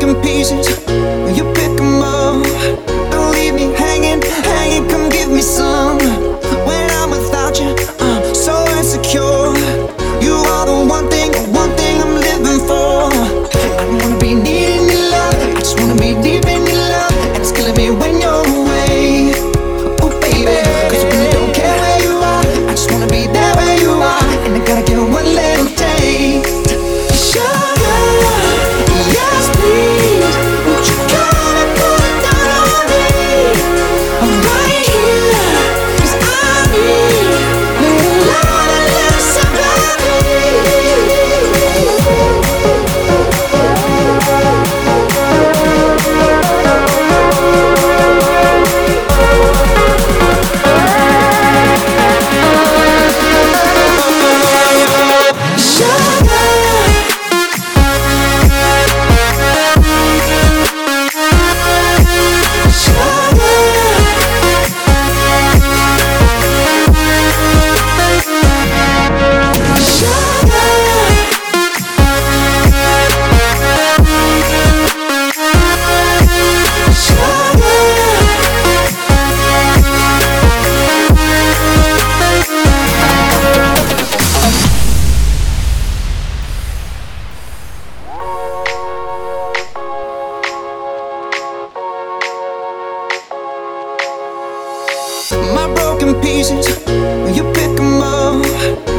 broken pieces, you pick them up. pieces when you pick them up.